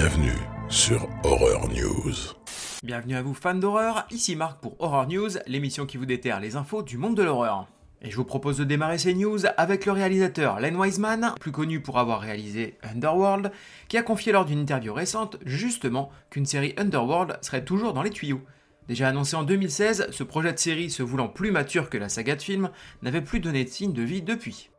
Bienvenue sur Horror News. Bienvenue à vous fans d'horreur, ici Marc pour Horror News, l'émission qui vous déterre les infos du monde de l'horreur. Et je vous propose de démarrer ces news avec le réalisateur Len Wiseman, plus connu pour avoir réalisé Underworld, qui a confié lors d'une interview récente justement qu'une série Underworld serait toujours dans les tuyaux. Déjà annoncé en 2016, ce projet de série se voulant plus mature que la saga de film n'avait plus donné de signe de vie depuis.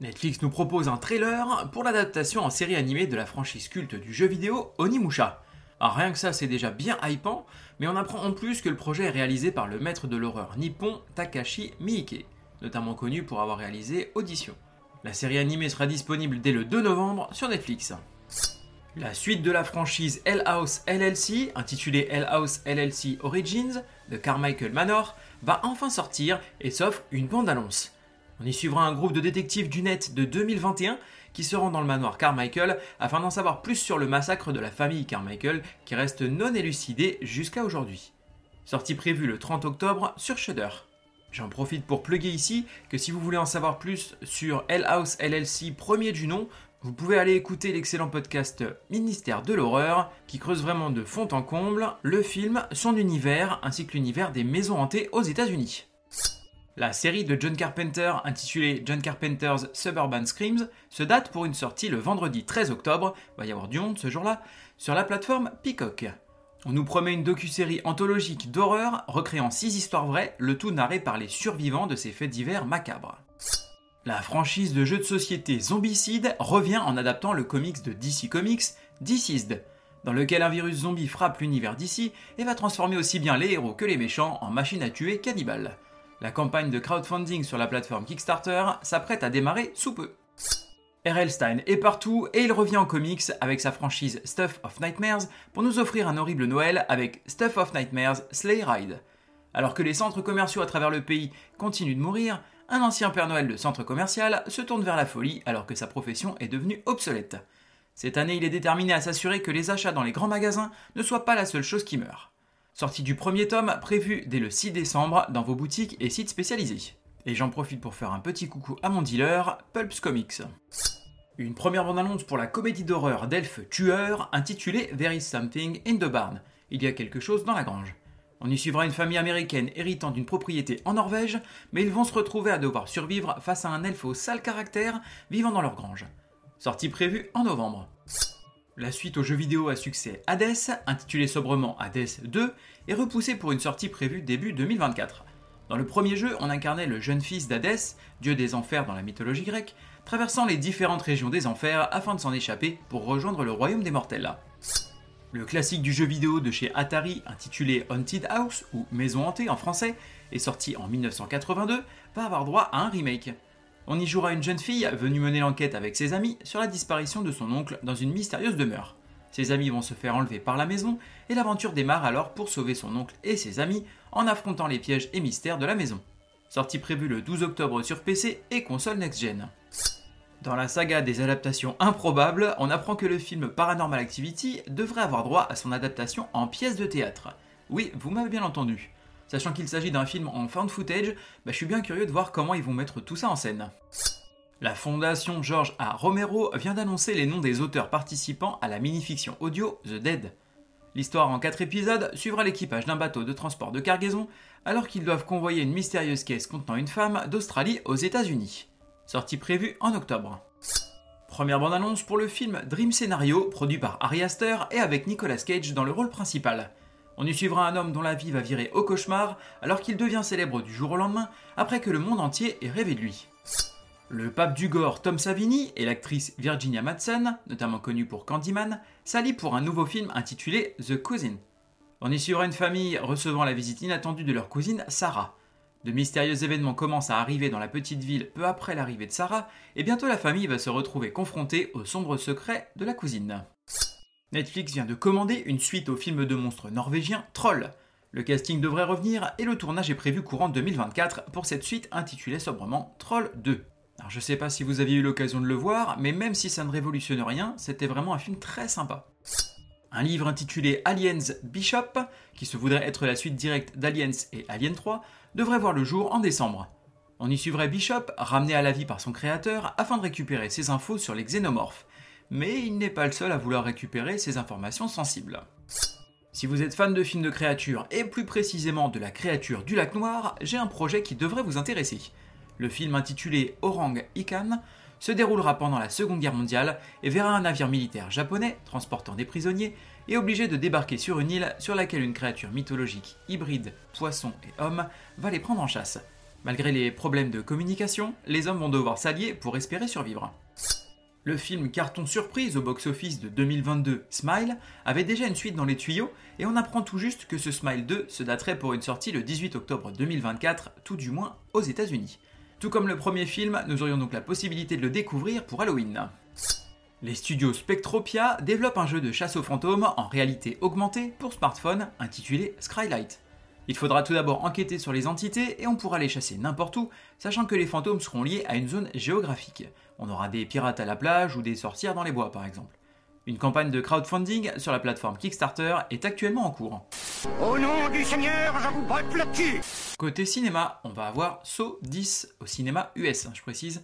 Netflix nous propose un trailer pour l'adaptation en série animée de la franchise culte du jeu vidéo Onimusha. Alors rien que ça c'est déjà bien hypant, mais on apprend en plus que le projet est réalisé par le maître de l'horreur nippon Takashi Miike, notamment connu pour avoir réalisé Audition. La série animée sera disponible dès le 2 novembre sur Netflix. La suite de la franchise Hell House LLC, intitulée Hell House LLC Origins, de Carmichael Manor, va enfin sortir et s'offre une bande-annonce. On y suivra un groupe de détectives du net de 2021 qui se rend dans le manoir Carmichael afin d'en savoir plus sur le massacre de la famille Carmichael qui reste non élucidé jusqu'à aujourd'hui. Sortie prévue le 30 octobre sur Shudder. J'en profite pour plugger ici que si vous voulez en savoir plus sur Hell House LLC premier du nom, vous pouvez aller écouter l'excellent podcast Ministère de l'horreur qui creuse vraiment de fond en comble le film, son univers ainsi que l'univers des maisons hantées aux États-Unis. La série de John Carpenter intitulée John Carpenter's Suburban Screams se date pour une sortie le vendredi 13 octobre, va y avoir du monde ce jour-là, sur la plateforme Peacock. On nous promet une docu-série anthologique d'horreur recréant six histoires vraies, le tout narré par les survivants de ces faits divers macabres. La franchise de jeux de société Zombicide revient en adaptant le comics de DC Comics, Deceased, dans lequel un virus zombie frappe l'univers DC et va transformer aussi bien les héros que les méchants en machines à tuer cannibales. La campagne de crowdfunding sur la plateforme Kickstarter s'apprête à démarrer sous peu. R.L. Stein est partout et il revient en comics avec sa franchise Stuff of Nightmares pour nous offrir un horrible Noël avec Stuff of Nightmares Sleigh Ride. Alors que les centres commerciaux à travers le pays continuent de mourir, un ancien Père Noël de centre commercial se tourne vers la folie alors que sa profession est devenue obsolète. Cette année, il est déterminé à s'assurer que les achats dans les grands magasins ne soient pas la seule chose qui meurt. Sortie du premier tome, prévu dès le 6 décembre dans vos boutiques et sites spécialisés. Et j'en profite pour faire un petit coucou à mon dealer, Pulps Comics. Une première bande-annonce pour la comédie d'horreur d'elfes tueurs intitulée There is something in the barn. Il y a quelque chose dans la grange. On y suivra une famille américaine héritant d'une propriété en Norvège, mais ils vont se retrouver à devoir survivre face à un elfe au sale caractère vivant dans leur grange. Sortie prévue en novembre. La suite au jeu vidéo à succès Hades, intitulé sobrement Hades 2, est repoussée pour une sortie prévue début 2024. Dans le premier jeu, on incarnait le jeune fils d'Hadès, dieu des enfers dans la mythologie grecque, traversant les différentes régions des enfers afin de s'en échapper pour rejoindre le royaume des mortels. Le classique du jeu vidéo de chez Atari, intitulé Haunted House, ou Maison hantée en français, est sorti en 1982, va avoir droit à un remake. On y jouera une jeune fille venue mener l'enquête avec ses amis sur la disparition de son oncle dans une mystérieuse demeure. Ses amis vont se faire enlever par la maison, et l'aventure démarre alors pour sauver son oncle et ses amis en affrontant les pièges et mystères de la maison. Sortie prévue le 12 octobre sur PC et console next-gen. Dans la saga des adaptations improbables, on apprend que le film Paranormal Activity devrait avoir droit à son adaptation en pièce de théâtre. Oui, vous m'avez bien entendu. Sachant qu'il s'agit d'un film en found footage, bah, je suis bien curieux de voir comment ils vont mettre tout ça en scène. La fondation George A. Romero vient d'annoncer les noms des auteurs participants à la mini-fiction audio The Dead. L'histoire en 4 épisodes suivra l'équipage d'un bateau de transport de cargaison alors qu'ils doivent convoyer une mystérieuse caisse contenant une femme d'Australie aux États-Unis sortie prévue en octobre. Première bande-annonce pour le film Dream Scenario, produit par Ari Aster et avec Nicolas Cage dans le rôle principal. On y suivra un homme dont la vie va virer au cauchemar alors qu'il devient célèbre du jour au lendemain après que le monde entier ait rêvé de lui. Le pape du gore Tom Savini et l'actrice Virginia Madsen, notamment connue pour Candyman, s'allient pour un nouveau film intitulé The Cousin. On y suivra une famille recevant la visite inattendue de leur cousine Sarah. De mystérieux événements commencent à arriver dans la petite ville peu après l'arrivée de Sarah, et bientôt la famille va se retrouver confrontée aux sombres secrets de la cousine. Netflix vient de commander une suite au film de monstre norvégien Troll. Le casting devrait revenir et le tournage est prévu courant 2024 pour cette suite intitulée sobrement Troll 2. Alors je sais pas si vous aviez eu l'occasion de le voir, mais même si ça ne révolutionne rien, c'était vraiment un film très sympa. Un livre intitulé Aliens Bishop, qui se voudrait être la suite directe d'Aliens et Alien 3, devrait voir le jour en décembre. On y suivrait Bishop, ramené à la vie par son créateur, afin de récupérer ses infos sur les xénomorphes. Mais il n'est pas le seul à vouloir récupérer ces informations sensibles. Si vous êtes fan de films de créatures, et plus précisément de la créature du lac noir, j'ai un projet qui devrait vous intéresser. Le film intitulé Orang Ikan se déroulera pendant la Seconde Guerre mondiale et verra un navire militaire japonais, transportant des prisonniers, et obligé de débarquer sur une île sur laquelle une créature mythologique hybride, poisson et homme, va les prendre en chasse. Malgré les problèmes de communication, les hommes vont devoir s'allier pour espérer survivre. Le film carton surprise au box-office de 2022, Smile, avait déjà une suite dans les tuyaux, et on apprend tout juste que ce Smile 2 se daterait pour une sortie le 18 octobre 2024, tout du moins aux États-Unis. Tout comme le premier film, nous aurions donc la possibilité de le découvrir pour Halloween. Les studios Spectropia développent un jeu de chasse aux fantômes en réalité augmentée pour smartphone intitulé Skylight. Il faudra tout d'abord enquêter sur les entités et on pourra les chasser n'importe où, sachant que les fantômes seront liés à une zone géographique. On aura des pirates à la plage ou des sorcières dans les bois par exemple. Une campagne de crowdfunding sur la plateforme Kickstarter est actuellement en cours. Au nom du Seigneur, je vous botte le cul Côté cinéma, on va avoir Saw 10 au cinéma US, je précise.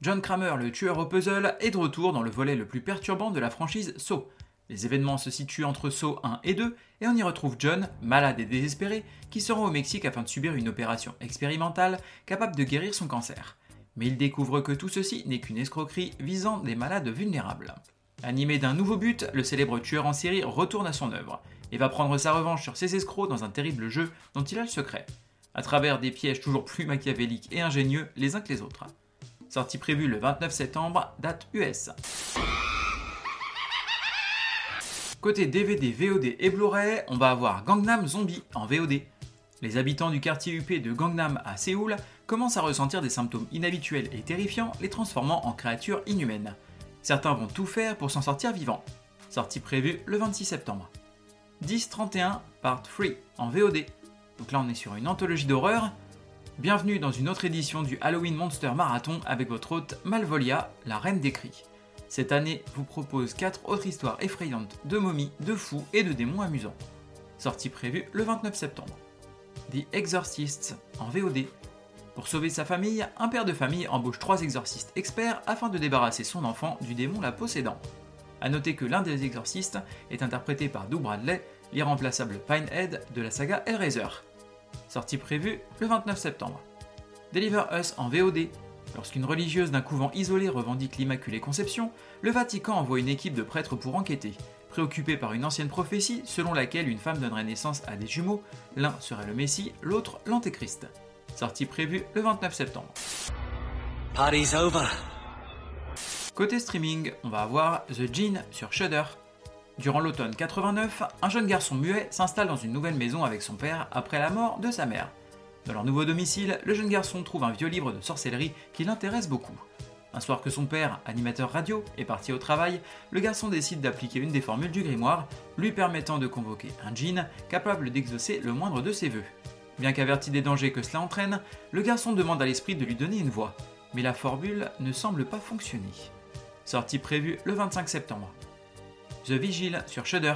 John Kramer, le tueur au puzzle, est de retour dans le volet le plus perturbant de la franchise Saw. Les événements se situent entre Saw 1 et 2, et on y retrouve John, malade et désespéré, qui se rend au Mexique afin de subir une opération expérimentale capable de guérir son cancer. Mais il découvre que tout ceci n'est qu'une escroquerie visant des malades vulnérables. Animé d'un nouveau but, le célèbre tueur en série retourne à son œuvre, et va prendre sa revanche sur ses escrocs dans un terrible jeu dont il a le secret, à travers des pièges toujours plus machiavéliques et ingénieux les uns que les autres. Sortie prévue le 29 septembre, date US. Côté DVD, VOD et Blu-ray, on va avoir Gangnam Zombie en VOD. Les habitants du quartier UP de Gangnam à Séoul commencent à ressentir des symptômes inhabituels et terrifiants, les transformant en créatures inhumaines. Certains vont tout faire pour s'en sortir vivants. Sortie prévue le 26 septembre. 10-31 Part 3 en VOD. Donc là on est sur une anthologie d'horreur. Bienvenue dans une autre édition du Halloween Monster Marathon avec votre hôte Malvolia, la reine des cris cette année vous propose 4 autres histoires effrayantes de momies, de fous et de démons amusants. Sortie prévue le 29 septembre. The Exorcists en VOD. Pour sauver sa famille, un père de famille embauche 3 exorcistes experts afin de débarrasser son enfant du démon la possédant. A noter que l'un des exorcistes est interprété par Doug Bradley, l'irremplaçable Pinehead de la saga Hellraiser. Sortie prévue le 29 septembre. Deliver Us en VOD Lorsqu'une religieuse d'un couvent isolé revendique l'Immaculée Conception, le Vatican envoie une équipe de prêtres pour enquêter. Préoccupé par une ancienne prophétie selon laquelle une femme donnerait naissance à des jumeaux, l'un serait le Messie, l'autre l'Antéchrist. Sortie prévue le 29 septembre. Party's over. Côté streaming, on va avoir The Gene sur Shudder. Durant l'automne 89, un jeune garçon muet s'installe dans une nouvelle maison avec son père après la mort de sa mère. Dans leur nouveau domicile, le jeune garçon trouve un vieux livre de sorcellerie qui l'intéresse beaucoup. Un soir que son père, animateur radio, est parti au travail, le garçon décide d'appliquer une des formules du grimoire, lui permettant de convoquer un djinn capable d'exaucer le moindre de ses vœux. Bien qu'averti des dangers que cela entraîne, le garçon demande à l'esprit de lui donner une voix, mais la formule ne semble pas fonctionner. Sortie prévue le 25 septembre. The Vigil sur Shudder.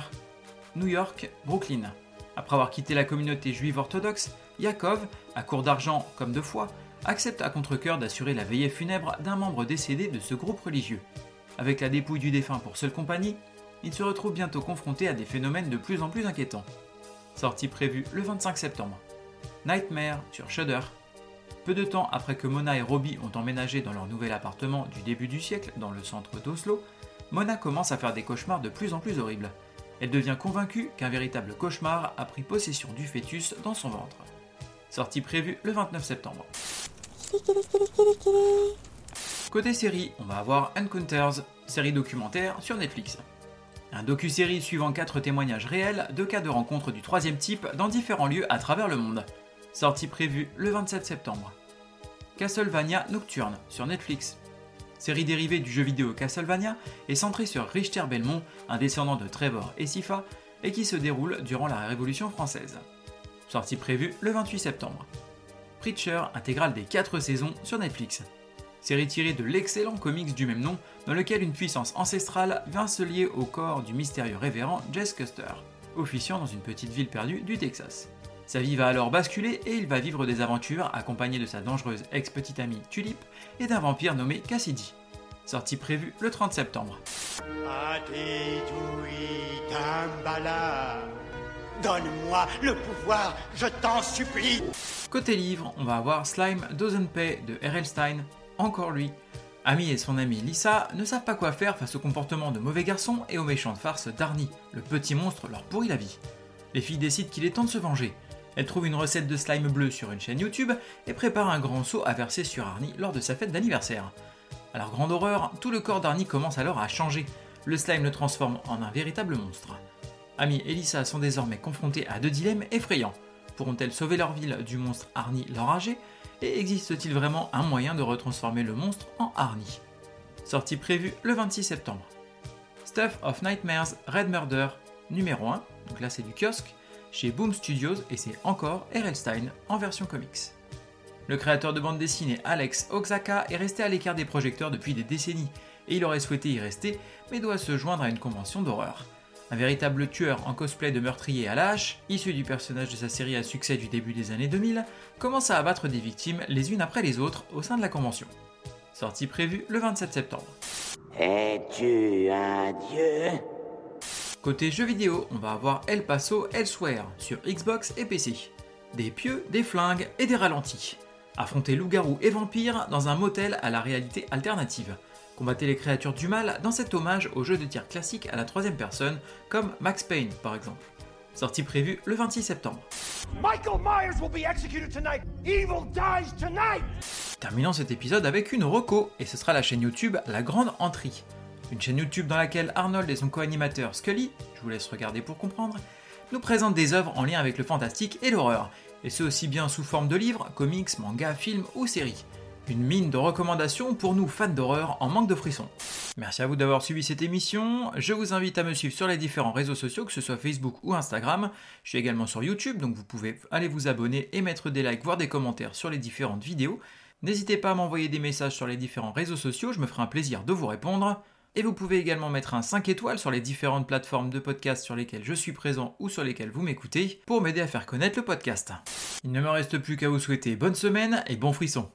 New York, Brooklyn. Après avoir quitté la communauté juive orthodoxe, Yakov, à court d'argent comme de foi, accepte à contre-coeur d'assurer la veillée funèbre d'un membre décédé de ce groupe religieux. Avec la dépouille du défunt pour seule compagnie, il se retrouve bientôt confronté à des phénomènes de plus en plus inquiétants. Sortie prévue le 25 septembre. Nightmare sur Shudder. Peu de temps après que Mona et Robbie ont emménagé dans leur nouvel appartement du début du siècle dans le centre d'Oslo, Mona commence à faire des cauchemars de plus en plus horribles. Elle devient convaincue qu'un véritable cauchemar a pris possession du fœtus dans son ventre. Sortie prévue le 29 septembre. Côté série, on va avoir Encounters, série documentaire sur Netflix. Un docu-série suivant 4 témoignages réels de cas de rencontres du troisième type dans différents lieux à travers le monde. Sortie prévue le 27 septembre. Castlevania Nocturne sur Netflix. Série dérivée du jeu vidéo Castlevania et centrée sur Richter Belmont, un descendant de Trevor et Sifa, et qui se déroule durant la Révolution française sortie prévue le 28 septembre. Preacher, intégrale des 4 saisons sur Netflix. Série tirée de l'excellent comics du même nom, dans lequel une puissance ancestrale vient se lier au corps du mystérieux révérend Jess Custer, officiant dans une petite ville perdue du Texas. Sa vie va alors basculer et il va vivre des aventures accompagné de sa dangereuse ex-petite amie Tulip et d'un vampire nommé Cassidy. sortie prévue le 30 septembre. Donne-moi le pouvoir, je t'en supplie Côté livre, on va avoir Slime Doesn't Pay de R.L. Stein, encore lui. Amy et son amie Lisa ne savent pas quoi faire face au comportement de mauvais garçons et aux méchantes farces d'Arnie. Le petit monstre leur pourrit la vie. Les filles décident qu'il est temps de se venger. Elles trouvent une recette de slime bleu sur une chaîne YouTube et préparent un grand seau à verser sur Arnie lors de sa fête d'anniversaire. Alors grande horreur, tout le corps d'Arnie commence alors à changer. Le slime le transforme en un véritable monstre. Amy et Lisa sont désormais confrontés à deux dilemmes effrayants. Pourront-elles sauver leur ville du monstre Arnie l'enragé Et existe-t-il vraiment un moyen de retransformer le monstre en Arnie? Sortie prévue le 26 septembre. Stuff of Nightmares Red Murder numéro 1, donc là c'est du kiosque, chez Boom Studios et c'est encore R.L. Stein en version comics. Le créateur de bande dessinée Alex Oxaka est resté à l'écart des projecteurs depuis des décennies et il aurait souhaité y rester mais doit se joindre à une convention d'horreur. Un véritable tueur en cosplay de meurtrier à hache, issu du personnage de sa série à succès du début des années 2000, commence à abattre des victimes les unes après les autres au sein de la convention. Sortie prévue le 27 septembre. Côté jeux vidéo, on va avoir El Paso Elsewhere sur Xbox et PC. Des pieux, des flingues et des ralentis. Affronter loups-garous et vampires dans un motel à la réalité alternative. Combattez les créatures du mal dans cet hommage aux jeux de tir classiques à la troisième personne, comme Max Payne par exemple. Sortie prévue le 26 septembre. Michael Myers will be executed tonight. Evil dies tonight. Terminons cet épisode avec une reco, et ce sera la chaîne YouTube La Grande Entrée. Une chaîne YouTube dans laquelle Arnold et son co-animateur Scully, je vous laisse regarder pour comprendre, nous présentent des œuvres en lien avec le fantastique et l'horreur, et ce aussi bien sous forme de livres, comics, mangas, films ou séries. Une mine de recommandations pour nous fans d'horreur en manque de frissons. Merci à vous d'avoir suivi cette émission. Je vous invite à me suivre sur les différents réseaux sociaux, que ce soit Facebook ou Instagram. Je suis également sur YouTube, donc vous pouvez aller vous abonner et mettre des likes, voire des commentaires sur les différentes vidéos. N'hésitez pas à m'envoyer des messages sur les différents réseaux sociaux, je me ferai un plaisir de vous répondre. Et vous pouvez également mettre un 5 étoiles sur les différentes plateformes de podcast sur lesquelles je suis présent ou sur lesquelles vous m'écoutez pour m'aider à faire connaître le podcast. Il ne me reste plus qu'à vous souhaiter bonne semaine et bon frisson.